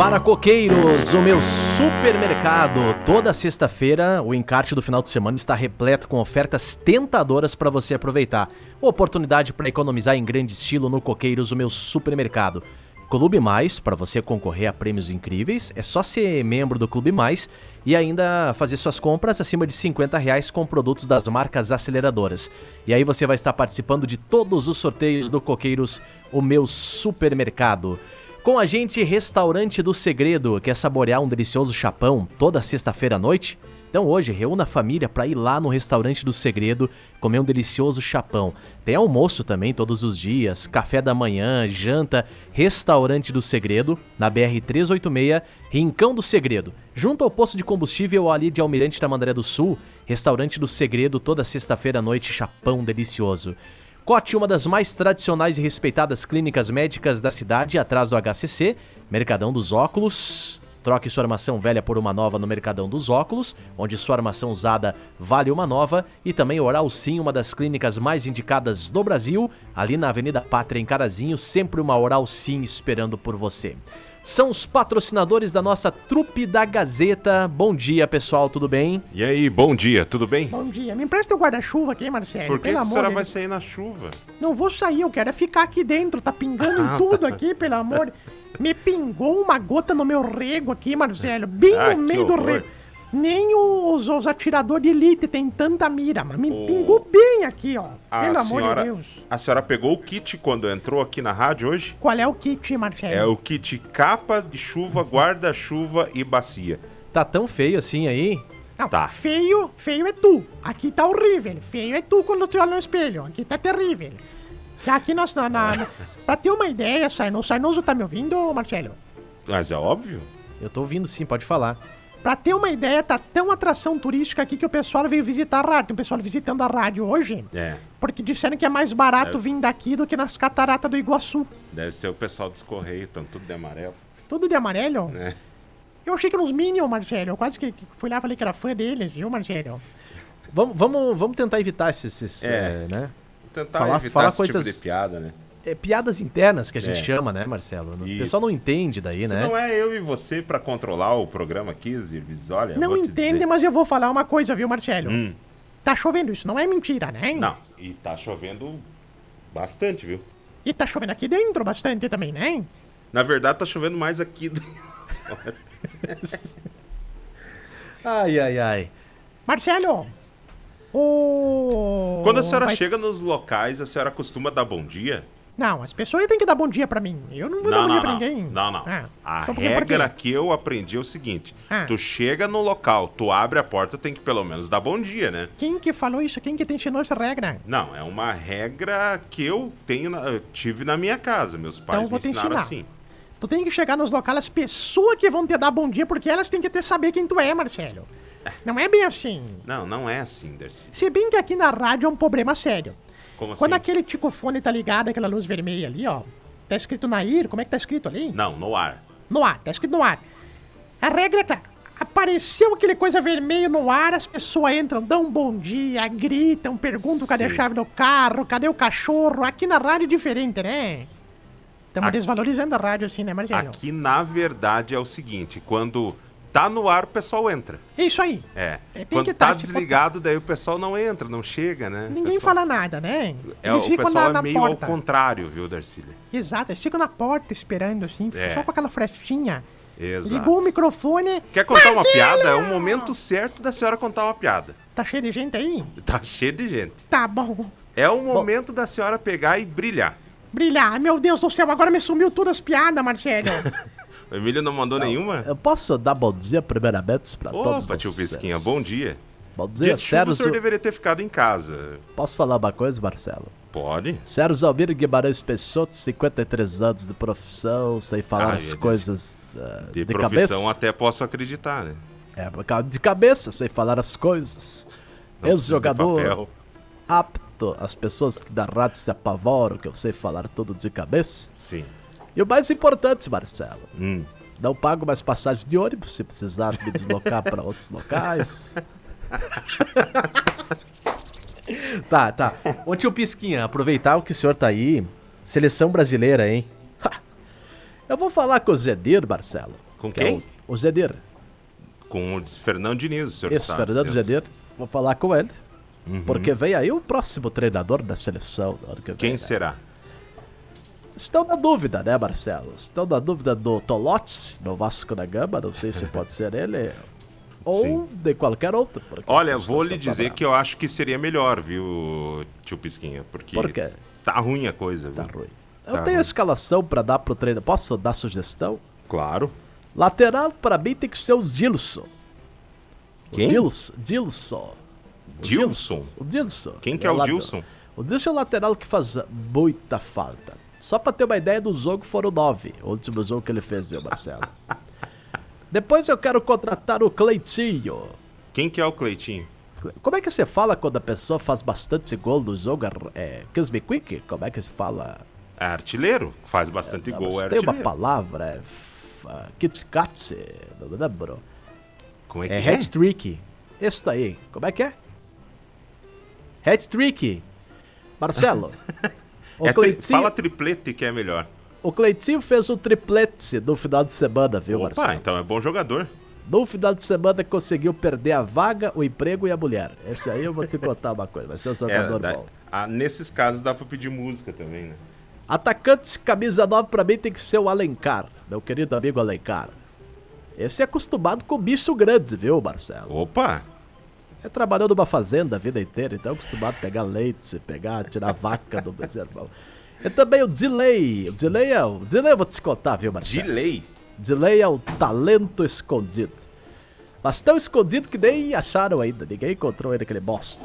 Para coqueiros, o meu supermercado. Toda sexta-feira, o encarte do final de semana está repleto com ofertas tentadoras para você aproveitar. Oportunidade para economizar em grande estilo no Coqueiros, o meu supermercado. Clube Mais, para você concorrer a prêmios incríveis, é só ser membro do Clube Mais e ainda fazer suas compras acima de 50 reais com produtos das marcas aceleradoras. E aí você vai estar participando de todos os sorteios do Coqueiros, o meu supermercado. Com a gente, Restaurante do Segredo, quer saborear um delicioso chapão toda sexta-feira à noite? Então hoje, reúna a família para ir lá no Restaurante do Segredo comer um delicioso chapão. Tem almoço também todos os dias, café da manhã, janta, Restaurante do Segredo, na BR 386, Rincão do Segredo. Junto ao posto de combustível ali de Almirante Tamandaré do Sul, Restaurante do Segredo toda sexta-feira à noite, chapão delicioso. Cote, uma das mais tradicionais e respeitadas clínicas médicas da cidade, atrás do HCC, Mercadão dos Óculos. Troque sua armação velha por uma nova no Mercadão dos Óculos, onde sua armação usada vale uma nova, e também Oral Sim, uma das clínicas mais indicadas do Brasil, ali na Avenida Pátria em Carazinho, sempre uma Oral Sim esperando por você. São os patrocinadores da nossa trupe da Gazeta. Bom dia, pessoal, tudo bem? E aí, bom dia, tudo bem? Bom dia. Me empresta o guarda-chuva aqui, Marcelo. Por que pelo a amor senhora de vai sair na chuva? Não vou sair, eu quero é ficar aqui dentro. Tá pingando Ah, em tudo tá. aqui, pelo amor. de- Me pingou uma gota no meu rego aqui, Marcelo. Bem Ah, no que meio do rego. Nem os, os atiradores de elite tem tanta mira, mas me Ô. pingou bem aqui, ó. A pelo amor senhora, de Deus. a senhora pegou o kit quando entrou aqui na rádio hoje? Qual é o kit, Marcelo? É o kit capa de chuva, guarda-chuva e bacia. Tá tão feio assim aí? Não, Tá. feio, feio é tu. Aqui tá horrível. Feio é tu quando você olha no espelho. Aqui tá terrível. Já aqui nós, na, na, na- pra ter uma ideia, Sarnoso, Sarnoso tá me ouvindo, Marcelo? Mas é óbvio. Eu tô ouvindo sim, pode falar. Pra ter uma ideia, tá tão atração turística aqui que o pessoal veio visitar a rádio. Tem um pessoal visitando a rádio hoje, É, porque disseram que é mais barato vir daqui do que nas cataratas do Iguaçu. deve ser o pessoal dos Correios, estão tudo de amarelo. Tudo de amarelo? né? Eu achei que eram os Minions, Marcelo. Eu quase que, que fui lá e falei que era fã deles, viu, Marcelo? Vamos, vamos, vamos tentar evitar esses, esses, É. é, né? Tentar Falar- evitar falar esse coisas- tipo de piada, né? É, piadas internas que a gente É. chama, né, Marcelo? O Isso. pessoal não entende daí, Se né? não é eu e você pra controlar o programa aqui, Zirvis, olha, não entende, dizer. mas eu vou falar uma coisa, viu, Marcelo? Hum. Tá chovendo isso, não é mentira, né? Não, e tá chovendo bastante, viu? E tá chovendo aqui dentro bastante também, né? Na verdade, tá chovendo mais aqui. do- Ai, ai, ai. Marcelo! O... Quando a senhora vai- chega nos locais, a senhora costuma dar bom dia? Não, as pessoas têm que dar bom dia pra mim. Eu não vou dar bom dia pra ninguém. Não, não. Ah, a então regra que eu aprendi é o seguinte: Ah. tu chega no local, tu abre a porta, tem que pelo menos dar bom dia, né? Quem que falou isso? Quem que te ensinou essa regra? Não, é uma regra que eu tenho, na- eu tive na minha casa. Meus pais Então me ensinaram ensinar. assim. Tu tem que chegar nos locais, as pessoas que vão te dar bom dia, porque elas têm que ter saber quem tu é, Marcelo. Não é bem assim. Não, não é assim, Darcy. Se bem que aqui na rádio é um problema sério. Como assim? Quando aquele ticofone tá ligado, aquela luz vermelha ali, ó. Tá escrito Nair, como é que tá escrito ali? Não, no ar. No ar, tá escrito no ar. A regra é clara. Apareceu aquele coisa vermelha no ar, as pessoas entram, dão um bom dia, gritam, perguntam cadê a Sim. chave do carro, cadê o cachorro. Aqui na rádio é diferente, né? Estamos desvalorizando a rádio assim, né, Marcelo? Aqui, na verdade, é o seguinte: quando tá no ar, o pessoal entra. É isso aí. É. É, tem Quando que tá tá, tipo- desligado, daí o pessoal não entra, não chega, né? Ninguém pessoal- fala nada, né? É, o pessoal na, é na meio porta. ao contrário, viu, Darcília? Exato, eles ficam na porta esperando, assim, É. só com aquela frestinha. Exato. Ligou o microfone. Quer contar uma Marcelo! piada? É o momento certo da senhora contar uma piada. Tá cheio de gente aí? Tá cheio de gente. Tá bom. É o momento da senhora pegar e brilhar. Brilhar. Meu Deus do céu, agora me sumiu todas as piadas, Marcelo. O Emílio não mandou nenhuma? Eu posso dar bom dia primeiramente pra todos Opa, tio vocês? Pisquinha, bom dia. Bom Dia dia, chuva, o Sérgio. senhor deveria ter ficado em casa. Posso falar uma coisa, Marcelo? Pode? Sérgio Almiro Guimarães Peixoto, 53 anos de profissão, sei falar Ah, as eu coisas ah, De, de, profissão cabeça. até posso acreditar, né? É, de cabeça, sei falar as coisas. Não Ex-jogador. Apto, as pessoas que da rádio se apavoram, que eu sei falar tudo de cabeça. Sim. E o mais importante, Marcelo, Hum. não pago mais passagem de ônibus se precisar me deslocar para outros locais. tá, tá. Ô tio Pisquinha, aproveitar o que o senhor tá aí. Seleção brasileira, hein? Ha! Eu vou falar com o Zedir, Marcelo. Com que é quem? o, o Zedir. Com o Fernando Diniz, o senhor Isso, sabe. Fernando? Zedir. Vou falar com ele. Uhum. Porque vem aí o próximo treinador da seleção. na hora que vem, Quem né? Estão na dúvida, né, Marcelo? Estão na dúvida do Tolotes, no Vasco da Gama, não sei se pode ser ele ou Sim. de qualquer outro. Olha, vou lhe dizer que eu acho que seria melhor, viu, tio Pisquinha? Porque Por quê? tá ruim a coisa, viu? Tá ruim. Eu Tá tenho ruim. escalação pra dar pro treino. Posso dar sugestão? Claro. Lateral, pra mim, tem que ser o Gilson. Quem? O Gilson. Gilson. O Dilson. Quem que é o. Dilson? O Dilson é o lateral que faz muita falta. Só pra ter uma ideia do jogo, foram nove. O último jogo que ele fez, viu, Marcelo? Depois eu quero contratar o Cleitinho. Quem que é o Cleitinho? Como é que você fala quando a pessoa faz bastante gol no jogo? É, Kiss Me Quick? Como é que se fala? É artilheiro. Faz bastante Não, gol, é tem uma artilheiro. palavra, é ah, Kit Kat, não me lembro. Como é que É é? hat-trick. Isso aí. Como é que é? Hat-trick. Marcelo. É tri- Fala triplete que é melhor. o Cleitinho fez o triplete no final de semana, viu, Opa, Marcelo? então é bom jogador. No final de semana conseguiu perder a vaga, o emprego e a mulher. Esse aí eu vou te contar uma coisa, vai ser um É, jogador dá- bom. ah, nesses casos dá pra pedir música também, né? Atacante camisa 9 pra mim tem que ser o Alencar, meu querido amigo Alencar. Esse é acostumado com bicho grande, viu, Marcelo? Opa! É trabalhou numa fazenda a vida inteira, então é acostumado a pegar leite, pegar, tirar vaca do bezerro. E também o Delay. O Delay é o. Delay eu vou te contar, viu, Marcelo? Delay. Delay é o talento escondido. Mas tão escondido que nem acharam ainda. Ninguém encontrou ele, aquele bosta.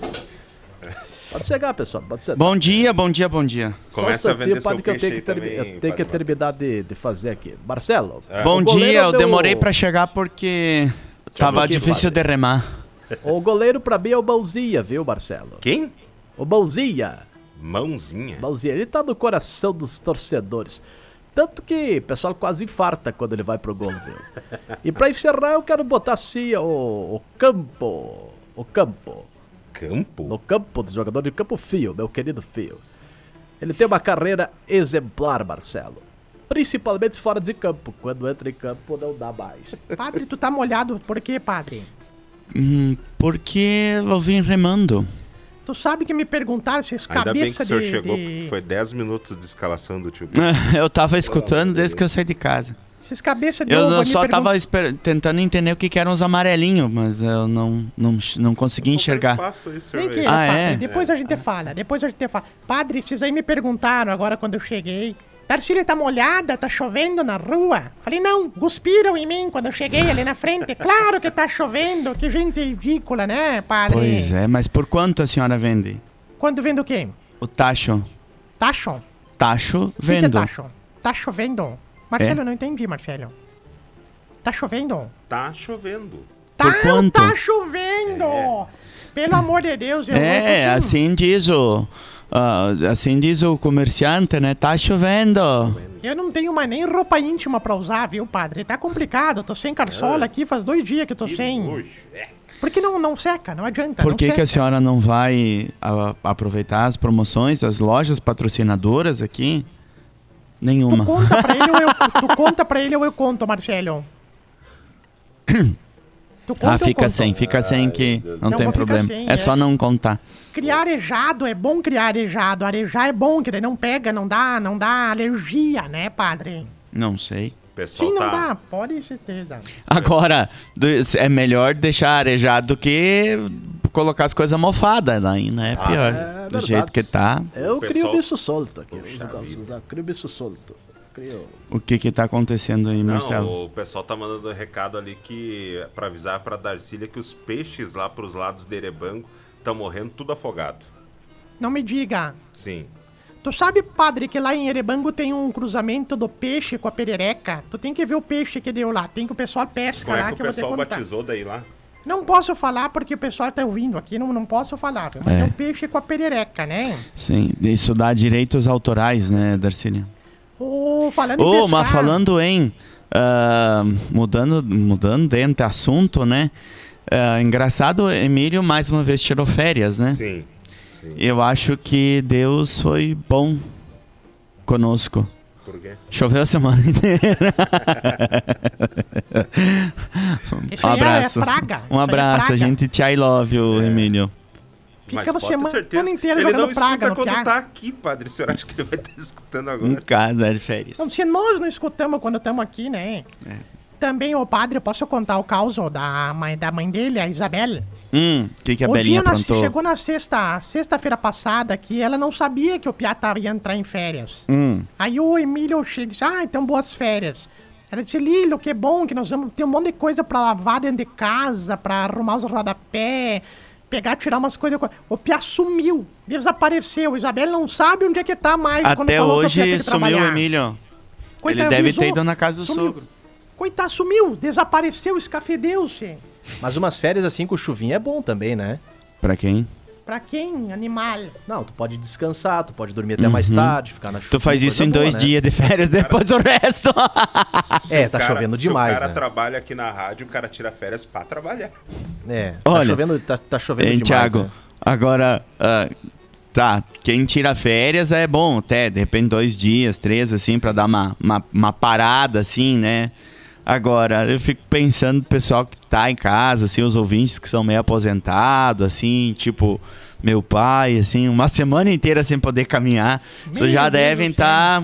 Pode chegar, pessoal. Pode ser. Bom dia, bom dia, bom dia. Só Começa um instantinho, padre, que eu tenho que, termi- também, eu tenho que terminar de, de fazer aqui. Marcelo. Bom o goleiro dia, eu meu- demorei pra chegar porque tava pouquinho, difícil padre. de remar. O goleiro pra mim é o Mãozinha, viu, Marcelo? Quem? O Mãozinha. Mãozinha. Mãozinha, ele tá no coração dos torcedores. Tanto que o pessoal quase infarta quando ele vai pro gol, viu? E pra encerrar, eu quero botar assim o, o campo. O campo. Campo? No campo do jogador de campo Fio, meu querido Fio. Ele tem uma carreira exemplar, Marcelo. Principalmente fora de campo. Quando entra em campo, não dá mais. Padre, tu tá molhado, por quê, padre? Hum, porque eu vim remando. Tu sabe que me perguntaram se esse Ainda bem que cabeça o senhor de, chegou, de- porque foi 10 minutos de escalação do tio. Eu tava escutando desde que eu saí de casa. Esses cabeça de Eu ovo só tava esper- tentando entender o que, que eram os amarelinhos, mas eu não, não, não consegui enxergar. Isso. Vem aqui, Ah, é? depois a gente fala, depois a gente fala. Padre, vocês aí me perguntaram agora quando eu cheguei. Darcília tá molhada, tá chovendo na rua. Falei, não, cuspiram em mim quando eu cheguei ali na frente. Claro que tá chovendo, que gente ridícula, né, padre? Pois é, mas por quanto a senhora vende? Quando vendo o quê? O tacho. Tacho? Tacho O que é vendo. tacho? Tá chovendo. Marcelo, É? eu não entendi, Marcelo. Tá chovendo? Tá chovendo. Tá, Por quanto? tá chovendo! Pelo amor de Deus, eu É, assim diz o. ah, assim diz o comerciante, né? Tá chovendo. Eu não tenho mais nem roupa íntima pra usar, viu, padre? Tá complicado, eu tô sem carçola aqui, faz dois dias que eu tô Que sem. nojo. É. Porque não, não seca, não adianta. Por não que, que a senhora não vai a- aproveitar as promoções, as lojas patrocinadoras aqui? Tu Nenhuma. conta pra ele ou eu, tu conta pra ele ou eu conto, Marcelo? Tu conta Ah, ou eu fica sem, fica sem que não, Não, tem ficar problema. sem, é, é. só não contar. Criar arejado é bom criar arejado. Arejar é bom, que daí não pega, não dá, não dá alergia, né, padre? Não sei. Pessoal Sim, não tá. dá, pode certeza. Agora, é melhor deixar arejado do que colocar as coisas mofadas daí, né? É pior. é do verdade. jeito que tá. Eu crio pessoal- bicho solto aqui. Eu crio bicho solto. Crio. O que que tá acontecendo aí, Marcelo? Não, o pessoal tá mandando um recado ali que para avisar pra Darcília que os peixes lá pros lados de Erebango estão morrendo tudo afogado. Não me diga. Sim. Tu sabe, padre, que lá em Erebango tem um cruzamento do peixe com a perereca? Tu tem que ver o peixe que deu lá. Tem que o pessoal pesca Como lá é que que o eu vou te pessoal batizou daí lá? Não posso falar porque o pessoal tá ouvindo aqui, não, não posso falar. Mas É. é um peixe com a perereca, né? Sim, isso dá direitos autorais, né, Darcília? Ô, falando em mas falando em. ah, mudando, mudando dentro do assunto, né? Ah, engraçado, Emílio mais uma vez tirou férias, né? Sim. Sim. Eu acho que Deus foi bom conosco. Por quê? Choveu a semana inteira. Isso Um é- abraço. É praga. Um é abraço, a praga. gente te I love you, É. Emílio. Fica Mas você pode ter semana certeza. inteira Ele jogando não praga escuta no quando tá aqui, padre. O senhor acha que ele vai estar escutando Em agora? casa, é de férias. Não, se nós não escutamos quando estamos aqui, né? É. Também, ô padre, eu posso contar o caos da mãe, da mãe dele, a Isabel? Hum, o que, que a o Belinha dia aprontou? chegou na sexta, sexta-feira passada que ela não sabia que o Piá tava, ia entrar em férias. Hum, Aí o Emílio chega e disse, ah, então boas férias. Ela disse, Lilo, que bom que nós vamos ter um monte de coisa pra lavar dentro de casa, pra arrumar os rodapé, pegar, tirar umas coisas. O Piá sumiu, desapareceu. Isabel não sabe onde é que tá mais. quando até hoje sumiu o. Emílio. Coitado, Ele deve avisou, ter ido na casa do sumiu. sogro. Coitado, sumiu, desapareceu, escafedeu-se. Mas umas férias assim com chuvinha é bom também, né? Pra quem? Pra quem, animal? Não, tu pode descansar, tu pode dormir até mais tarde, ficar na chuva. Uhum. Tu faz isso em dois dias de férias, depois o resto. É, tá cara- chovendo se demais, o cara né? trabalha aqui na rádio, o cara tira férias pra trabalhar. É, Olha, tá chovendo, tá, tá chovendo Hein, demais, Thiago? né? Agora, ah, tá, quem tira férias é bom, até, de repente dois dias, três, assim, pra dar uma, uma, uma parada, assim, né? Agora, eu fico pensando no pessoal que tá em casa, assim, os ouvintes que são meio aposentados, assim, tipo, meu pai, assim, uma semana inteira sem poder caminhar. Vocês Meu já Deus devem estar.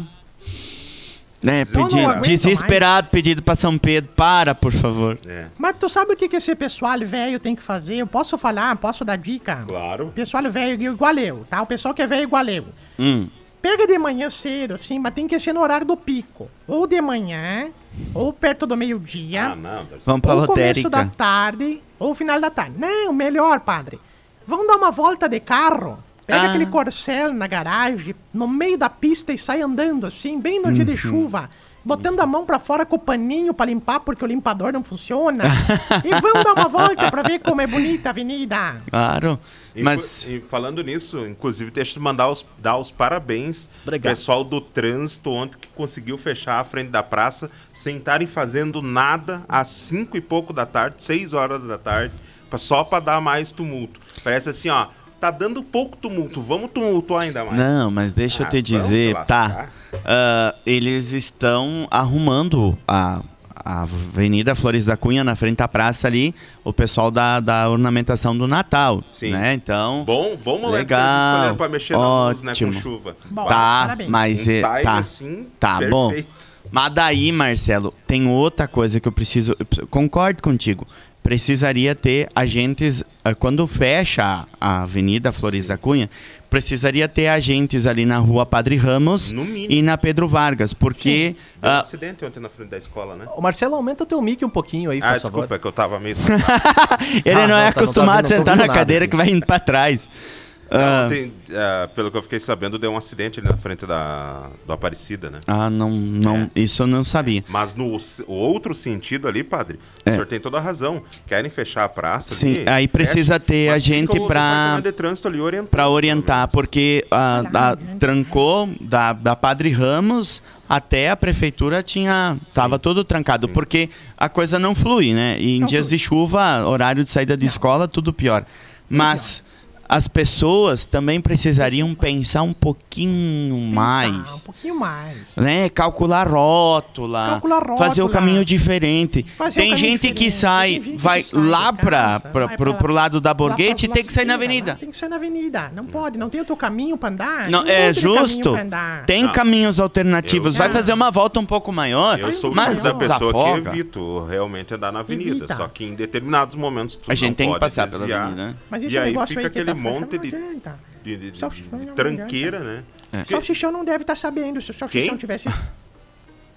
né, Eu não pedindo, desesperado, pedido pra São Pedro, para, por favor. É, Mas tu sabe o que, que esse pessoal velho tem que fazer? Eu posso falar, posso dar dica? claro. Pessoal velho igual eu, tá? O pessoal que é velho igual eu. Hum, Pega de manhã cedo, assim, mas tem que ser no horário do pico. Ou de manhã, ou perto do meio-dia. Ah, não, vamos pra ou começo da lotérica. tarde, ou final da tarde. Não, melhor, padre. Vamos dar uma volta de carro. Pega Ah. aquele corcel na garagem, no meio da pista e sai andando, assim, bem no dia de Uhum. chuva. Botando a mão pra fora com o paninho pra limpar, porque o limpador não funciona. e vamos dar uma volta pra ver como é bonita a avenida. Claro. E, Mas. e falando nisso, inclusive, deixa eu mandar os, dar os parabéns Obrigado. pessoal do trânsito ontem que conseguiu fechar a frente da praça sem estarem fazendo nada às 5 e pouco da tarde, 6 horas da tarde, só para dar mais tumulto. Parece assim, ó, tá dando pouco tumulto, vamos tumultuar ainda mais. Não, mas deixa eu Ah, te vamos dizer, tá. ah, eles estão arrumando a, a Avenida Flores da Cunha na frente da praça ali, o pessoal da, da ornamentação do Natal. Sim. Né? Então. Bom, bom momento Legal, que eles escolheram pra mexer na luz, né, com ótimo. chuva. Bom, Tá, parabéns. mas Um é, time tá. assim, Tá bom. perfeito. Mas daí, Marcelo, tem outra coisa que eu preciso. eu concordo contigo. Precisaria ter agentes. ah, Quando fecha a Avenida Flores da Cunha, precisaria ter agentes ali na rua Padre Ramos e na Pedro Vargas. Porque. Deu um acidente ontem na frente da escola, né? Ô, Marcelo, aumenta o teu mic um pouquinho aí, por Ah, favor. desculpa, é que eu tava meio... ele Ah, não, é não, tá- não tô acostumado vendo- a não tô sentar vendo na cadeira aqui. que vai indo pra trás. Ah, Ontem, ah, pelo que eu fiquei sabendo, deu um acidente ali na frente da, do Aparecida, né? ah, não, não, isso eu não sabia. Mas no outro sentido ali, padre, É. o senhor tem toda a razão. Querem fechar a praça Sim, ali, aí precisa ter mas a gente orientando. Pra orientar, porque a, a- trancou da, da Padre Ramos até a prefeitura tinha tava todo trancado, porque a coisa não flui, né? E em Não dias flui. de chuva, horário de saída de escola, tudo pior. Mas as pessoas também precisariam pensar um pouquinho um mais. pouquinho mais. Né? Calcular rótula, Calcular rótula. fazer o caminho diferente. Fazer um tem caminho gente que diferente, sai, tem gente vai que sai lá casa, pra, vai pro, pra pro lá- lado da Lá Borghetti e tem que sair na avenida. Tem que sair na avenida. Não pode, não tem outro caminho pra andar. Não, um é justo. andar. Tem Não. caminhos alternativos. Eu- Vai fazer uma volta um pouco maior, Eu sou o mas da pessoa desafoga. que evito realmente andar na avenida. Evita. Só que em determinados momentos tu A gente não tem que passar pela desviar. avenida, né? Mas esse E aí negócio fica aí que aquele tá fechando monte não de, de, de- de- tranqueira, né? É. Que- Salsichão não deve estar sabendo. Se o salsichão Quem? tivesse...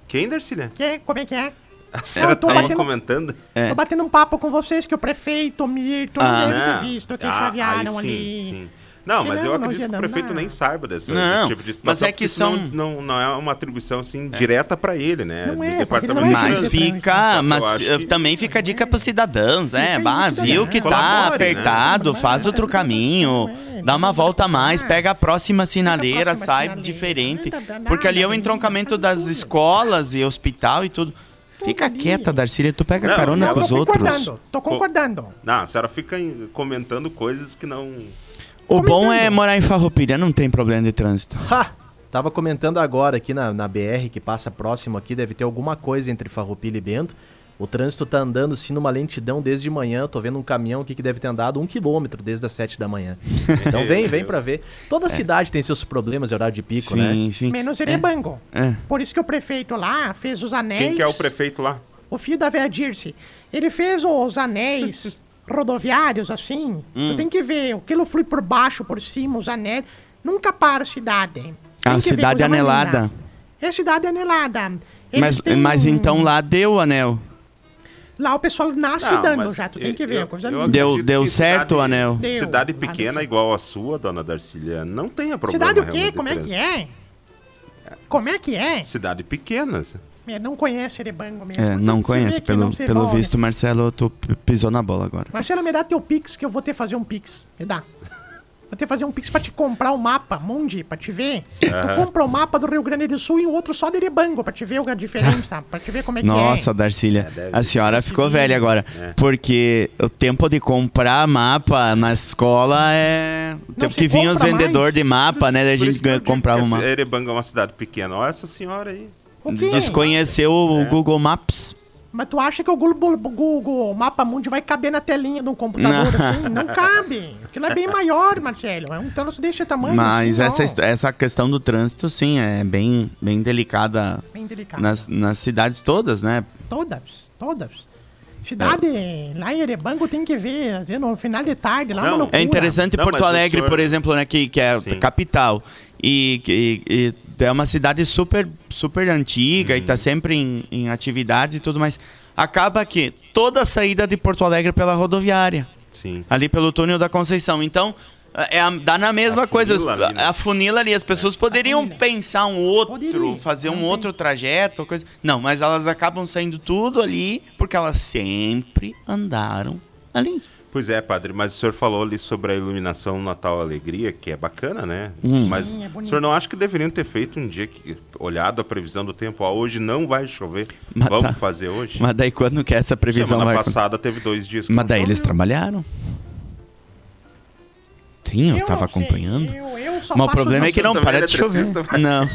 Quem, Darcília? Que, como é que é? A senhora tava batendo- comentando? É. Tô batendo um papo com vocês que o prefeito, o Mirto, Ah, não deve ter visto que Ah, chavearam aí sim, ali. sim. Não, mas não, eu acredito que o prefeito nem saiba dessa, Não, desse tipo de mas situação. é que são- Não, não é uma atribuição, assim, direta pra ele, né? Não Do é, porque departamento ele não de é Mas fica, mas eh, que- também fica a dica pros cidadãos, né? Bah, viu que tá Colabore, né? apertado, Mas faz é, outro é, caminho, é, dá uma é, volta a mais, é. pega a próxima sinaleira, próxima sai sinaleira. diferente. Porque ali é o entroncamento das escolas e hospital e tudo. Fica quieta, Darcília, tu pega Não, carona com tô os outros. concordando, tô concordando. Não, a senhora fica comentando coisas que não... O bom é Comentando. morar em Farroupilha, não tem problema de trânsito. Ha! Tava comentando agora aqui na, na BR que passa próximo aqui, deve ter alguma coisa entre Farroupilha e Bento. O trânsito tá andando sim numa lentidão desde manhã. Eu tô vendo um caminhão aqui que deve ter andado um quilômetro desde as sete da manhã. Então vem, vem pra ver. Toda cidade tem seus problemas de horário de pico, né? Sim, sim. Menos Erebango. É. Por isso que o prefeito lá fez os anéis. Quem que é o prefeito lá? O filho da Vera Dirce. Ele fez os anéis rodoviários, assim. Hum. Tu tem que ver. Aquilo flui por baixo, por cima, os anéis. Nunca para a cidade. Tem A ver, cidade anelada. linda. É cidade anelada. Eles Mas, têm mas um- então lá deu o anel. Lá o pessoal nasce Não, dando já. Tu tem eu- que ver. eu- coisa eu. Deu- deu certo o anel? Deu. Cidade pequena deu. igual a sua, dona Darcília, não tenha problema Cidade o quê? Como é que é? Como é que é? Cidade pequena. É, Não conhece Erebango mesmo. É, não conhece. Pelo, não pelo visto, Marcelo, tu pisou na bola agora. Marcelo, me dá teu Pix que eu vou ter que fazer um Pix. Me dá. Vou ter que fazer um Pix pra te comprar o mapa, Mundi, pra te ver. Tu compra o mapa do Rio Grande do Sul e o outro só de Erebango, pra te ver a diferença, pra te ver como é que Nossa, é. Darcília, deve a senhora ficou velha agora. É. Porque o tempo de comprar mapa na escola é. O tempo que vinha os vendedores de mapa, né? Da gente comprava um esse mapa. Erebanga é uma cidade pequena. Olha essa senhora aí. Desconheceu o Google Maps. Mas tu acha que o Google, Google Mapa Mundi vai caber na telinha do computador Não. assim? Não cabe. Aquilo é bem maior, Marcelo. É um troço desse tamanho. Mas assim, essa, essa questão do trânsito, sim, é bem, bem delicada Bem delicado. nas, nas cidades todas, né? Todas, todas. Cidade, lá em Erebango tem que ver, às vezes no final de tarde, lá Não. É interessante Não, Porto Alegre, senhor- por exemplo, né, que, que é Sim. capital. E, e- e é uma cidade super, super antiga e Uhum. tá sempre em, em atividades e tudo mais. Acaba que toda a saída de Porto Alegre é pela rodoviária, Sim. ali pelo túnel da Conceição. Então, é a- dá na mesma coisa. Afunila ali, né? A funila ali, as pessoas poderiam Afunila. pensar um outro, Poderia, fazer não um outro trajeto, coisa. Não, mas elas acabam saindo tudo ali porque elas sempre andaram ali. Pois é, padre, mas o senhor falou ali sobre a iluminação Natal Alegria, que é bacana, né? Hum. Mas Sim, é o senhor não acha que deveriam ter feito um dia que, olhado a previsão do tempo, ó, hoje não vai chover, Mas vamos tá. fazer hoje? Mas daí quando que essa previsão Semana vai passada teve dois dias que Mas daí eles trabalharam. Sim, eu, Eu tava acompanhando. Eu, eu Mas o problema é que não para é de chover. Não.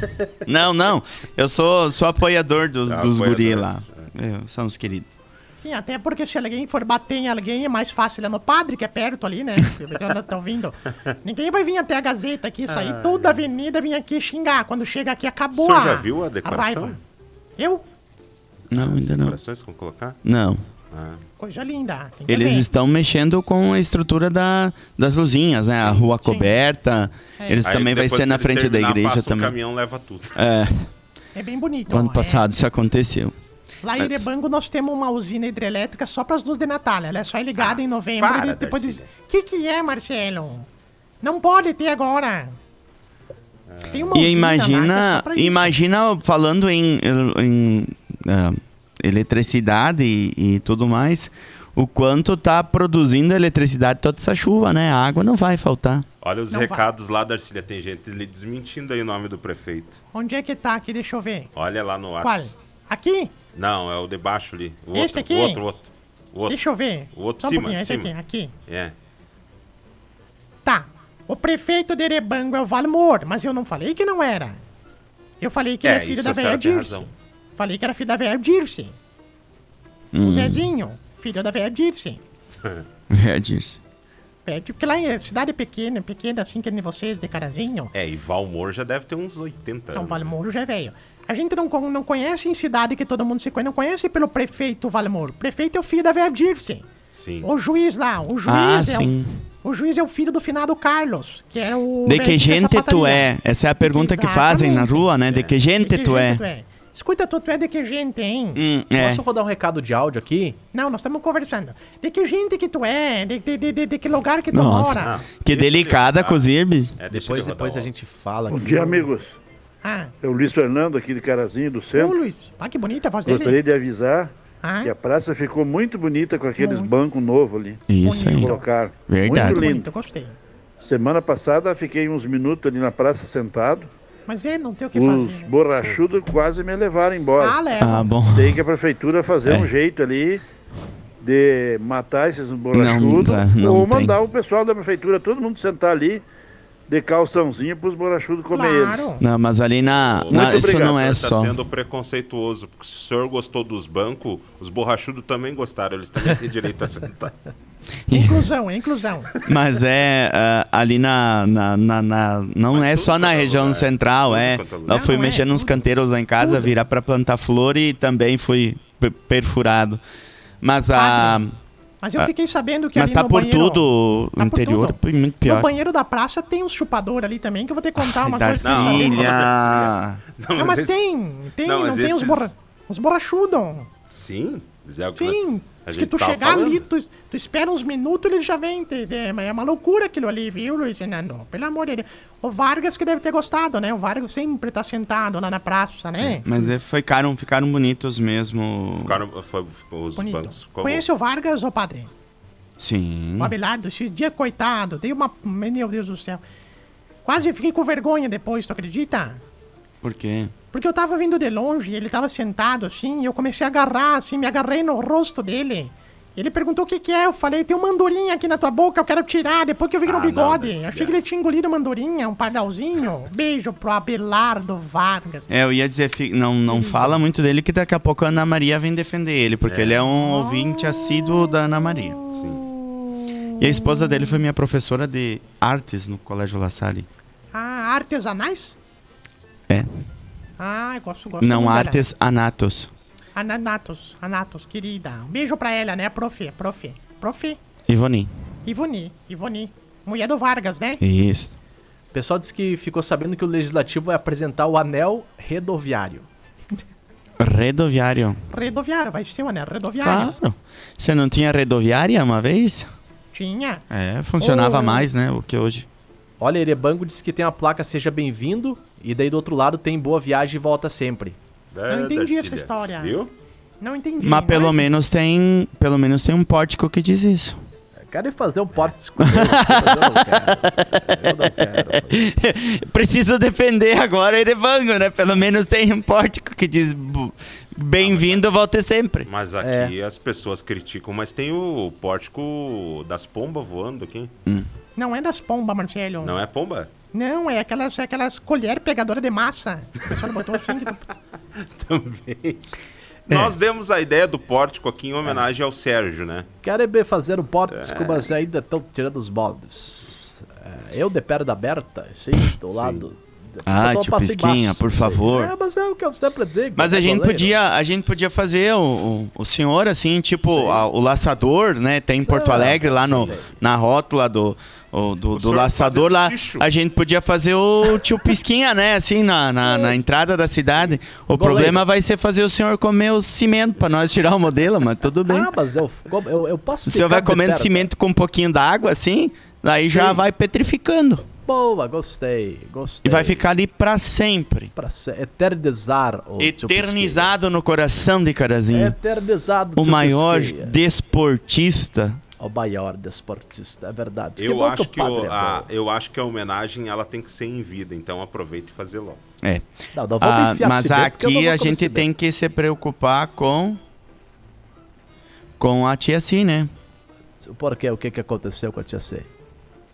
Não, não. Eu sou, sou apoiador dos, Ah, dos apoiador, guri lá. É, são os queridos. Sim, até porque se alguém for bater em alguém é mais fácil é no padre, que é perto ali, né? Porque Vocês ainda estão vindo. Ninguém vai vir até a Gazeta aqui, sair toda a avenida, vir aqui xingar. Quando chega aqui, O acabou senhor a, já viu a raiva. decoração? Eu? Não, ainda não. Decorações com colocar? Não. Ah. Coisa linda. Tem que Eles ver. estão mexendo com a estrutura da, das luzinhas, né? a rua coberta. É. Eles Aí também vai ser na frente da igreja passa também. caminhão leva tudo. É, É bem bonito. o ano é. passado isso aconteceu. Lá em Mas- Irebango nós temos uma usina hidrelétrica só para as luzes de Natal. Ela é só ligada em novembro para, e depois diz: Darcília. Que, que é, Marcelo? Não pode ter agora. Tem uma E que é imagina, imagina falando em, em, ah, eletricidade e, e tudo mais, o quanto tá produzindo eletricidade toda essa chuva, né? A água não vai faltar. Olha os Não recados lá, Darcília. Tem gente lhe desmentindo aí o nome do prefeito. Onde é que tá aqui? Deixa eu ver. Olha lá no? WhatsApp. Aqui? Não, é o de baixo ali. O Esse outro, aqui? O outro, o outro. O outro. Deixa eu ver. O outro, Só um cima, pouquinho, esse cima. aqui, aqui. É. Tá. O prefeito de Erebango é o Valmor, mas eu não falei que não era. Eu falei que É, ele é filho da velha Dirce. Falei que era filho da velha Dirce. Hum. O Zezinho, filho da velha Dirce. É, Dirce. É, porque lá em cidade pequena, pequena assim que nem vocês, de carazinho. É, e Valmor já deve ter uns 80 Então, anos. Valmoro já é velho. A gente não, não conhece em cidade que todo mundo se conhece, não conhece pelo prefeito Valmoro. O prefeito é o filho da velha Dirce. Sim. O juiz lá, o juiz Ah, é sim. o, o juiz é o filho do finado Carlos, que era o De que gente tu é? Essa é a pergunta que fazem na rua, né? De que gente De que tu é? gente Escuta, tu, tu é de que gente, hein? Hum, é. Posso rodar um recado de áudio aqui? Não, nós estamos conversando. De que gente que tu é? De, de, de, de, de que lugar que tu Nossa. mora? Que delicada com os Irbes. É, Depois, depois a gente fala Bom aqui. dia, amigos. Ah, É o Luiz Fernando aqui de Carazinho, do ô centro. Luiz. Ah, que bonita a voz dele. Gostaria de avisar Ah, que a praça ficou muito bonita com aqueles Muito. bancos novos ali. Isso aí. Colocaram. Verdade. Muito lindo. bonito, gostei. Semana passada fiquei uns minutos ali na praça sentado. Mas é, não tem o que Os fazer. borrachudos quase me levaram embora. Ah, leva. Ah, bom. Tem que a prefeitura fazer É. um jeito ali de matar esses borrachudos dá, não ou tem. mandar o pessoal da prefeitura, todo mundo sentar ali de calçãozinho para os borrachudos comer eles. claro. Não, mas ali na. Na- isso obrigado, não é Está só. sendo preconceituoso, porque se o senhor gostou dos bancos, os borrachudos também gostaram, eles também têm direito a sentar. Inclusão, é inclusão. Mas é ah, ali na, na, na- na- Não Mas é só na é central, lugar. central, Tudo é. quanto é. Eu fui Não, é, mexendo nos tudo. canteiros lá em casa, Tudo. virar pra plantar flor e também fui pe- perfurado. Mas a. Mas eu Ah, fiquei sabendo que Mas ali tá no por banheiro, tudo. O Tá por interior tudo. foi muito No pior. banheiro da praça tem uns chupadores ali também, que eu vou ter que contar uma coisa. você Não, saber. Darcília! Não, mas esse- tem, tem, Não, não, mas tem os, borra... os borrachudos. Sim, mas é o que Sim. Diz que tu tava chegar falando. ali, tu, tu espera uns minutos, ele já vem. te- te- É uma loucura aquilo ali, viu, Luiz Fernando? Pelo amor de Deus. O Vargas que deve ter gostado, né? O Vargas sempre tá sentado lá na praça, né? Mas é, ficaram, ficaram bonitos mesmo. Ficaram, foi, os Bonito. bancos ficou Conhece o Vargas, ô padre? Sim. O Abelardo, esses dias, coitado, dei uma. Meu Deus do céu. Quase fiquei com vergonha depois, tu acredita? Por quê? Porque eu tava vindo de longe, ele tava sentado assim, e eu comecei a agarrar, assim, me agarrei no rosto dele. Ele perguntou o que que é, eu falei, tem uma andorinha aqui na tua boca, eu quero tirar, depois que eu vi no Ah, não, bigode. desse Achei que ele tinha engolido uma andorinha, um pardalzinho. Beijo pro Abelardo Vargas. É, eu ia dizer, não, não fala muito dele que daqui a pouco a Ana Maria vem defender ele, porque ele é um ouvinte assíduo da Ana Maria. Sim. E a esposa dele foi minha professora de artes no Colégio La Salle. Ah, artesanais? É. Ah, eu gosto, gosto. Não muito dela. artes anatos. Anatos, Anatos, querida. Um beijo pra ela, né, prof, prof. Prof. Ivoni. Ivoni, Ivoni. Mulher do Vargas, né? Isso. O pessoal disse que ficou sabendo que o Legislativo vai apresentar o anel rodoviário. Redoviário. Redoviário, vai ser, né? Redoviário. Claro. Você não tinha redoviária uma vez? Tinha. É, funcionava Oh. mais, né, o que hoje. Olha, Erebango disse que tem a placa Seja Bem-vindo e daí do outro lado tem Boa Viagem e Volta Sempre. É, Não entendi essa história. Viu? Não entendi. Mas pelo é- menos tem, pero menos tem um pórtico que diz isso. Quero fazer um mas eu não quero. Eu não quero. Preciso defender agora Erevango, né? Pelo menos tem um pórtico que diz bem-vindo, volte sempre. Mas aqui as pessoas criticam, mas tem o pórtico das pombas voando aqui. Não é das pombas, Marcelo. Não é pomba? Não, é aquelas, é aquelas colher pegadora de massa. O pessoal botou assim que Também. Nós demos a ideia do pórtico aqui em homenagem ao Sérgio, né? Quero ir fazer um porte, mas ainda estão tirando os moldes. É, eu de perna aberta, sim, do lado. Ah, tio Pisquinha, por sim. favor. É, mas é o que eu sempre digo. Mas a gente goleiro. podia, a gente podia fazer o, o, o senhor assim, tipo a- o laçador, né? Tem em Porto Ah, Alegre lá no, sim. na rótula do o- do, do laçador lá. A gente podia fazer o tio Pisquinha, né? Assim na, na, na entrada da cidade. O Goleiro. problema vai ser fazer o senhor comer o cimento pra nós tirar o modelo, mas tudo bem. Ah, mas eu, eu, eu posso o senhor vai comendo perna. cimento com um pouquinho d'água assim, daí já vai petrificando Boa, gostei, gostei. e vai ficar ali pra sempre. Pra se eternizar Eternizado no coração de. Carazinho. Eternizado O maior desportista. O maior desportista, é verdade. Eu bom acho que, o- a, eu acho que a homenagem ela tem que ser em vida, então aproveite e fazer logo. É. Não, não Ah, mas aqui vou a gente tem que se preocupar com com a tia C, né? Por quê? O que, que aconteceu com a tia C?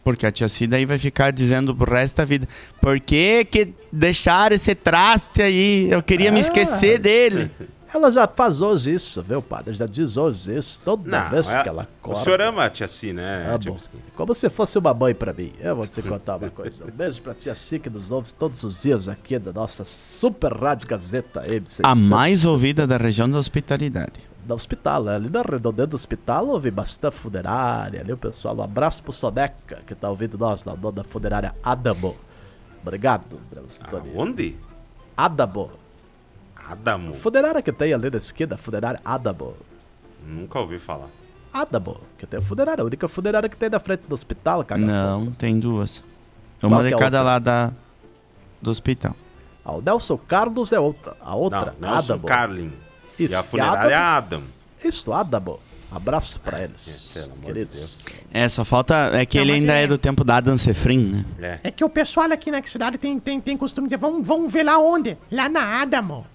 Porque a tia C daí vai ficar dizendo pro resto da vida: Por que que deixaram esse traste aí? Eu queria me Ah. esquecer dele. Ela já faz hoje isso, viu, padre? Já diz hoje isso toda Não, vez é- que ela o acorda. senhor ama a tia Si, né? Ah, tia bom. Pisquinha? Como se fosse uma mãe pra mim. Eu vou te contar uma coisa. Um beijo pra tia C que nos ouve todos os dias aqui da nossa super rádio Gazeta MC. A mais ouvida da região da hospitalidade. Da hospital, né? ali na redondeza do hospital houve bastante funerária. Ali o pessoal, um abraço pro Soneca, que tá ouvindo nós, na dona funerária Adamo. Obrigado pela sintonia. Aonde? Adamo. Adamo. Fuderária que tem ali da esquerda, fuderária Adamo. Nunca ouvi falar. Adamo, que tem a fuderária, a única fuderária que tem da frente do hospital, caga Não, tem duas. Qual Uma de é cada outra? lado da, do hospital. Ah, o Nelson Carlos é outra. A outra, Não, Nelson Adamo. Carlin. Isso, e a funerária Adamo. Adam. Isso, Adamo. Abraço pra eles, É, pelo amor de queridos. Deus. É, só falta. É que Não, ele ainda é- é do tempo da Adam Sefrin, né? É. É que o pessoal aqui na cidade tem, tem, tem costume de dizer, vamos, vamos ver lá onde? Lá na Adamo.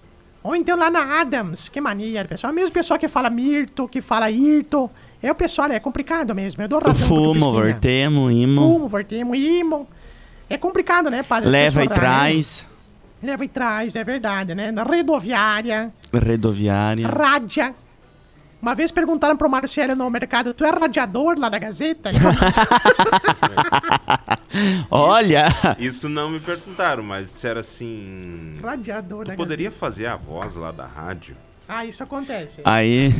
Ou então lá na Adams. Que mania, pessoal. Mesmo pessoal que fala Mirto, que fala Irto. É o pessoal, é complicado mesmo. Eu dou razão fumo, vertemo, imo, Fumo, vertemo, imo. É complicado, né, padre? Leva e né? traz, Leva e traz, é verdade, né? Na rodoviária, rodoviária. rádia. Uma vez perguntaram pro Marcelo no mercado, tu é radiador lá da Gazeta? Olha! Isso não me perguntaram, mas disseram assim. radiador da Tu poderia fazer a voz lá da rádio? Gazeta. Ah, isso acontece. Aí,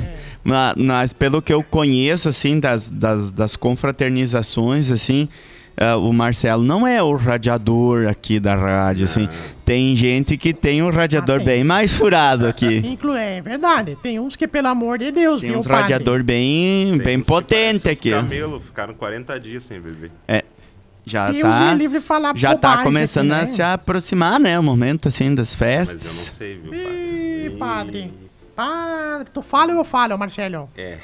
ma- mas pelo que eu conheço, assim, das, das, das confraternizações, assim, ah, o Marcelo não é o radiador aqui da rádio, assim. Tem gente que tem um radiador Ah, tem. bem mais furado aqui. Inclu é verdade. Tem uns que, pelo amor de Deus, Tem viu, uns padre? radiador bem, Tem bem potente aqui. Camelo ficaram 40 dias sem beber. Já Deus tá, me livre falar já tá começando aqui, a né? se aproximar, né? O momento, assim, das Mas eu não festas. sei, viu, Ih, padre? padre. Padre, tu fala ou eu falo, Marcelo? É.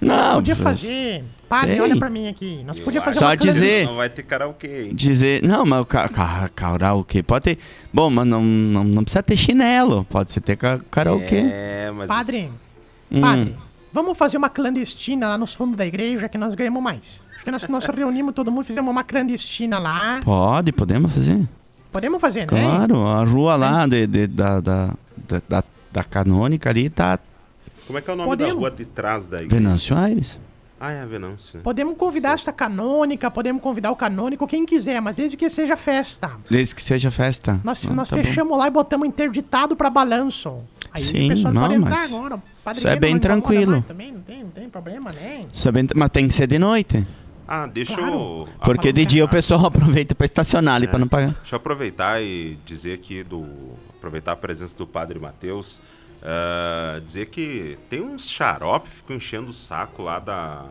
Nós Não, podia mas- fazer. Padre, sei. olha pra mim aqui. Nós podia fazer Só dizer- Não vai ter karaokê, hein? Dizer, não, mas o ca ca karaokê pode ter. Bom, mas não, não, não precisa ter chinelo, pode ser ter ca karaokê. É, mas. Padre, Hum. padre, vamos fazer uma clandestina lá nos fundos da igreja que nós ganhamos mais. Acho que nós, nós reunimos todo mundo, fizemos uma clandestina lá. Pode, podemos fazer. Podemos fazer, né? Claro, a rua lá de, de- da, da, da, da, da canônica ali tá Como é que é o nome Podemos. da rua de trás da igreja? Venâncio Aires. Ah, é a Venâncio. Podemos convidar essa canônica, podemos convidar o canônico, quem quiser, mas desde que seja festa. Desde que seja festa. Nós, Ah, nós tá bom. fechamos lá e botamos interditado pra balanço. Aí Sim, o pessoal não, pode entrar mas agora. Padre isso é bem não tranquilo. Também não tem, não tem problema, né? Sabendo- Mas tem que ser de noite. Ah, deixa Claro. eu. Porque de dia o pessoal aproveita pra estacionar ali pra não pagar. Deixa eu aproveitar e dizer aqui do. Aproveitar a presença do Padre Matheus. Ah, dizer que tem uns xarope ficam enchendo o saco lá da.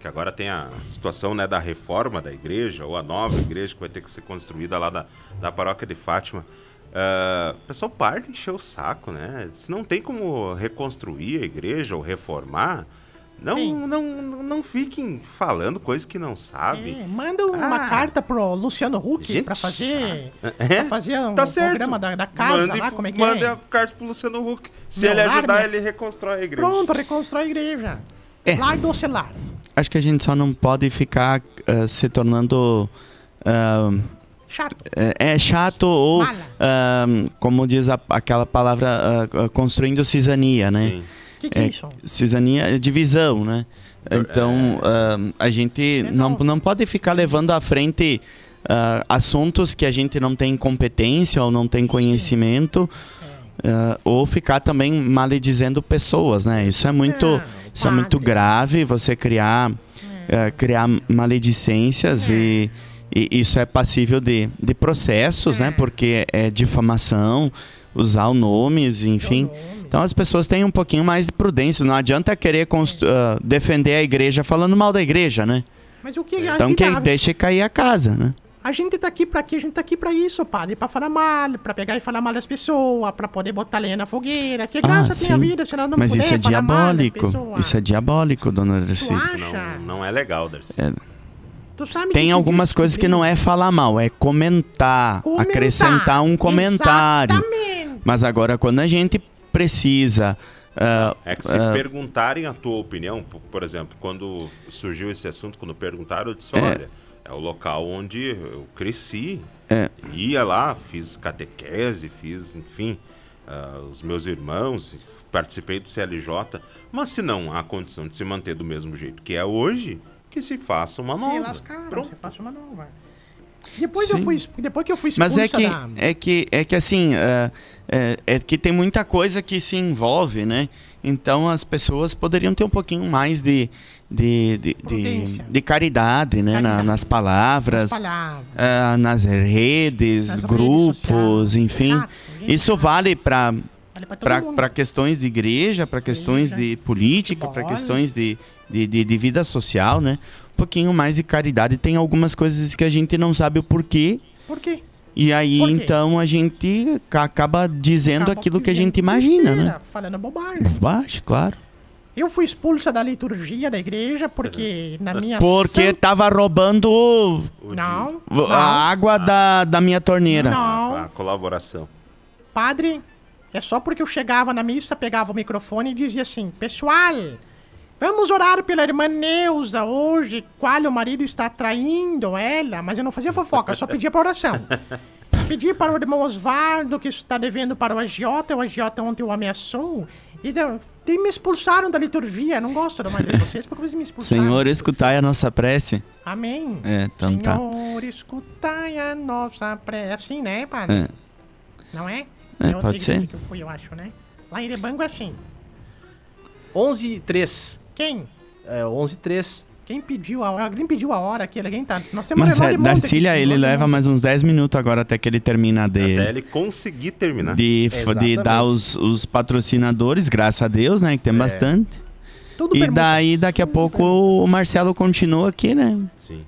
Que agora tem a situação né, da reforma da igreja, ou a nova igreja que vai ter que ser construída lá da, da paróquia de Fátima. Ah, o pessoal para de encher o saco, né? Se não tem como reconstruir a igreja ou reformar, não, não, não, fiquem falando coisas que não sabem. É, manda uma Ah. carta pro Luciano Huck pra fazer. É? Pra fazer um Tá certo. programa da, da casa Mande, lá, como é que mande é? a carta pro Luciano Huck. Se Meu ele ajudar, lar, ele reconstrói a igreja. Pronto, reconstrói a igreja. É. Lá do celular. Acho que a gente só não pode ficar ah, se tornando. ah, Chato. é, é chato ou, ah, como diz a- aquela palavra, construindo cisania, né? Sim. O que, que é, É, isso? cisania é divisão, né? Então, ah, a gente É não, não pode ficar levando à frente ah, assuntos que a gente não tem competência ou não tem conhecimento, ah, ou ficar também maledizendo pessoas, né? Isso é muito, Não, isso é muito grave, você criar, ah, criar maledicências e, e isso é passível de, de processos, né? Porque é difamação, usar nomes, enfim. Então as pessoas têm um pouquinho mais de prudência. Não adianta querer const- ah, defender a igreja falando mal da igreja, né? Mas o que a Então que deixe cair a casa, né? a gente tá aqui pra quê? A gente tá aqui pra isso, padre. Pra falar mal, pra pegar e falar mal das pessoas, pra poder botar lenha na fogueira. Que graça tem a vida se não Mas puder isso é falar mal das diabólico. pessoas. Isso é diabólico, dona Tu Darcy. acha? Não, não é legal, Darcy. Tu sabe Tem algumas coisas que não é falar mal, é comentar, Comentar. acrescentar um comentário. Exatamente. Mas agora quando a gente precisa ah, É que se ah, perguntarem a tua opinião, por exemplo, quando surgiu esse assunto, quando perguntaram, eu disse, É. olha, é o local onde eu cresci. É. Ia lá, fiz catequese, fiz, enfim, ah, os meus irmãos, participei do CLJ. Mas se não há condição de se manter do mesmo jeito que é hoje, que se faça uma Se nova. lascaram, Pronto. você faça uma nova. Depois, eu fui, depois que eu fui expulsa Mas é que, da... é que, é que assim, é, é, é que tem muita coisa que se envolve, né? Então as pessoas poderiam ter um pouquinho mais de, de, de, de, de caridade, né? Na- Caridade. nas palavras, As palavras. ah, nas redes, Nas redes grupos, sociais. enfim. Exato. Isso vale para Vale pra questões de igreja, pra questões de política, futebol. questões de, de, de, de vida social, né? Um pouquinho mais de caridade. Tem algumas coisas que a gente não sabe o porquê. Por quê? E aí, então, a gente ca- acaba dizendo Acaba aquilo que a gente imagina, né? Falando bobagem. Baixo, claro. Eu fui expulsa da liturgia da igreja porque na minha Porque santa- tava roubando O Não, a não, água da, da minha torneira. não. A colaboração. Padre, é só porque eu chegava na missa, pegava o microfone e dizia assim: Pessoal, vamos orar pela irmã Neuza hoje, qual o marido está traindo ela. Mas eu não fazia fofoca, eu só pedia pra oração. Pedi para o irmão Osvaldo, que está devendo para o agiota, o agiota ontem o ameaçou. E deu- e me expulsaram da liturgia. Não gosto da mãe de vocês porque vocês me expulsaram. Senhor, escutai a nossa prece. Amém. É, então tá. Senhor, escutai a nossa prece. Assim, né, padre? É. Não é? É, outra pode ser. que eu fui, eu acho, né? Lá em Irebango é assim. 11 e 3. Quem? É, 11 e 3. Quem pediu a hora? Alguém pediu a hora aqui? Alguém tá... Nós temos Mas é, Darcília, ele leva mais uns 10 minutos agora até que ele termina de, Até ele conseguir terminar. de, de dar os, os patrocinadores, graças a Deus, né? Que tem bastante. Tudo E permuta. daí, daqui a pouco, o Marcelo continua aqui, né? Sim.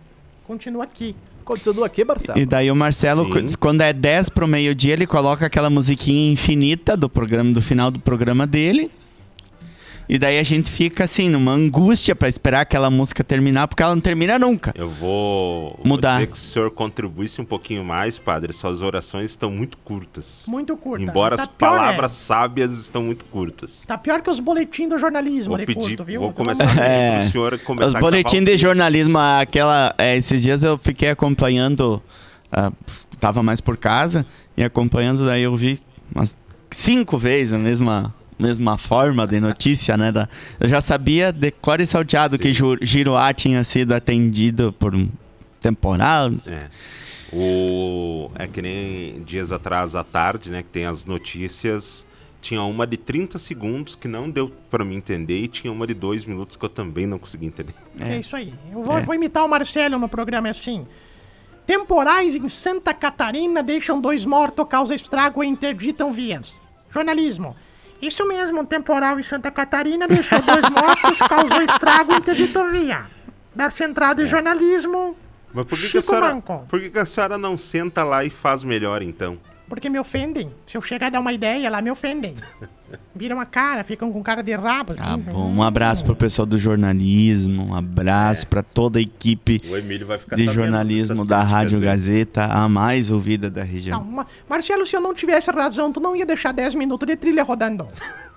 Continua aqui. Continua aqui, Marcelo. E daí o Marcelo, Sim. qu- quando é 10 pro meio-dia, ele coloca aquela musiquinha infinita do programa, do final do programa dele. E daí a gente fica assim, numa angústia pra esperar aquela música terminar, porque ela não termina nunca. Eu vou, vou Mudar. dizer que se o senhor contribuísse um pouquinho mais, padre, suas orações estão muito curtas. Muito curta. Embora Tá as pior, palavras né? sábias estão muito curtas. Tá pior que os boletins do jornalismo Vou ali pedir, curto, viu? vou começar a É. pro senhor começar Os boletins de jornalismo, aquela. é, esses dias eu fiquei acompanhando. ah, tava mais por casa e acompanhando, daí eu vi umas cinco vezes a mesma, mesma forma de notícia, né? Da, eu já sabia de cor e salteado que Ju- Giroá tinha sido atendido por um temporal. É. O... é que nem dias atrás à tarde, né? Que tem as notícias. Tinha uma de 30 segundos que não deu pra mim entender e tinha uma de 2 minutos que eu também não consegui entender. É isso aí. Eu vou, vou imitar o Marcelo no programa é assim. Temporais em Santa Catarina deixam dois mortos, causa estrago e interditam vias. Jornalismo. Isso mesmo, um temporal em Santa Catarina deixou dois mortos, causou estrago e interditou via. Da Central de Jornalismo, Mas por que, que a senhora, por que, que a senhora não senta lá e faz melhor então? Porque me ofendem. Se eu chegar a dar uma ideia, lá me ofendem. Viram a cara, ficam com cara de rabo. Tá assim. bom. Um abraço pro pessoal do jornalismo, um abraço pra toda a equipe O Emílio vai ficar de jornalismo da Rádio aí. Gazeta, a mais ouvida da região. Não, Ma- Marcelo, se eu não tivesse razão, tu não ia deixar 10 minutos de trilha rodando.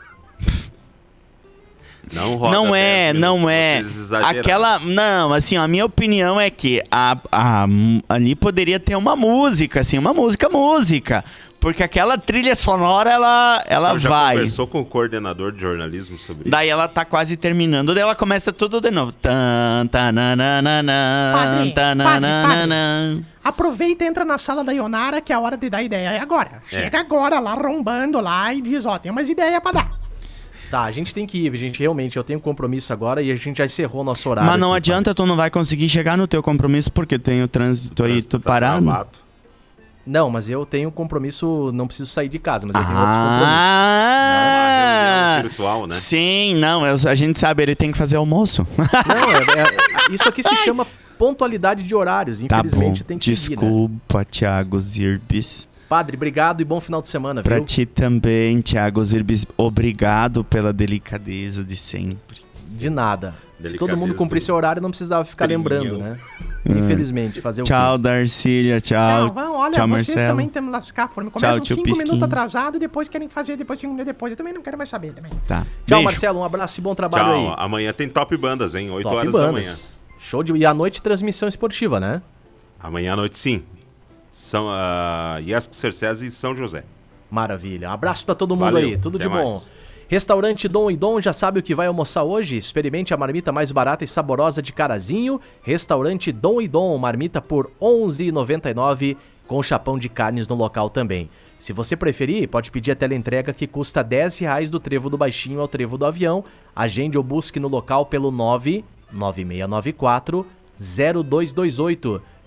Não roda Não é, 10 não é. Aquela. Não, assim, a minha opinião é que a, a- ali poderia ter uma música, assim, uma música, música. Porque aquela trilha sonora, ela, ela já vai. conversou com o coordenador de jornalismo sobre isso? Daí ela tá quase terminando, daí ela começa tudo de novo. Tan, tananana, Padre, tananana. Aproveita e entra na sala da Ionara, que é a hora de dar ideia. É agora. É. Chega agora lá, rombando lá e diz, ó, tem umas ideias pra dar. Tá, a gente tem que ir, gente. Realmente, eu tenho compromisso agora e a gente já encerrou o nosso horário. Mas não aqui, adianta, tu não vai conseguir chegar no teu compromisso porque tem o trânsito aí, Trânsito tu tá parado. travado. Não, mas eu tenho compromisso, não preciso sair de casa, mas eu tenho outros compromissos. É Ah! reunião virtual, né? Sim, não, eu- a gente sabe, ele tem que fazer almoço. Não, é- é- isso aqui se chama pontualidade de horários. tá bom. Infelizmente tem que seguir, né? Desculpa, Thiago Zirbis. Padre, obrigado e bom final de semana, Pra viu? ti também, Thiago Zirbis, obrigado pela delicadeza de sempre. De nada. Se todo mundo cumprisse o horário, não precisava ficar lembrando, né? Infelizmente, fazer o Tchau, Darcília, tchau. não, vão, olha, tchau, vocês Marcelo. também que lascar. Foram, Tchau, começam tio 5 Pisquinho. minutos atrasado e depois querem fazer depois 5 minutos depois. Eu também não quero mais saber também. Tá. Tchau, Beijo. Marcelo. Um abraço e bom trabalho Tchau. aí. Amanhã tem Top Bandas, hein? 8 Top horas da manhã. bandas. Show de... E à noite, transmissão esportiva, né? Amanhã à noite, sim. São uh, Iesco Cercesa e São José. Maravilha. Abraço pra todo mundo Valeu, aí. Tudo de bom. mais. Restaurante Dom e Dom, já sabe o que vai almoçar hoje? Experimente a marmita mais barata e saborosa de Carazinho. Restaurante Dom e Dom, marmita por R$ 11,99 com chapão de carnes no local também. Se você preferir, pode pedir a teleentrega que custa 10 reais do Trevo do Baixinho ao Trevo do Avião. Agende ou busque no local pelo 99694 0228.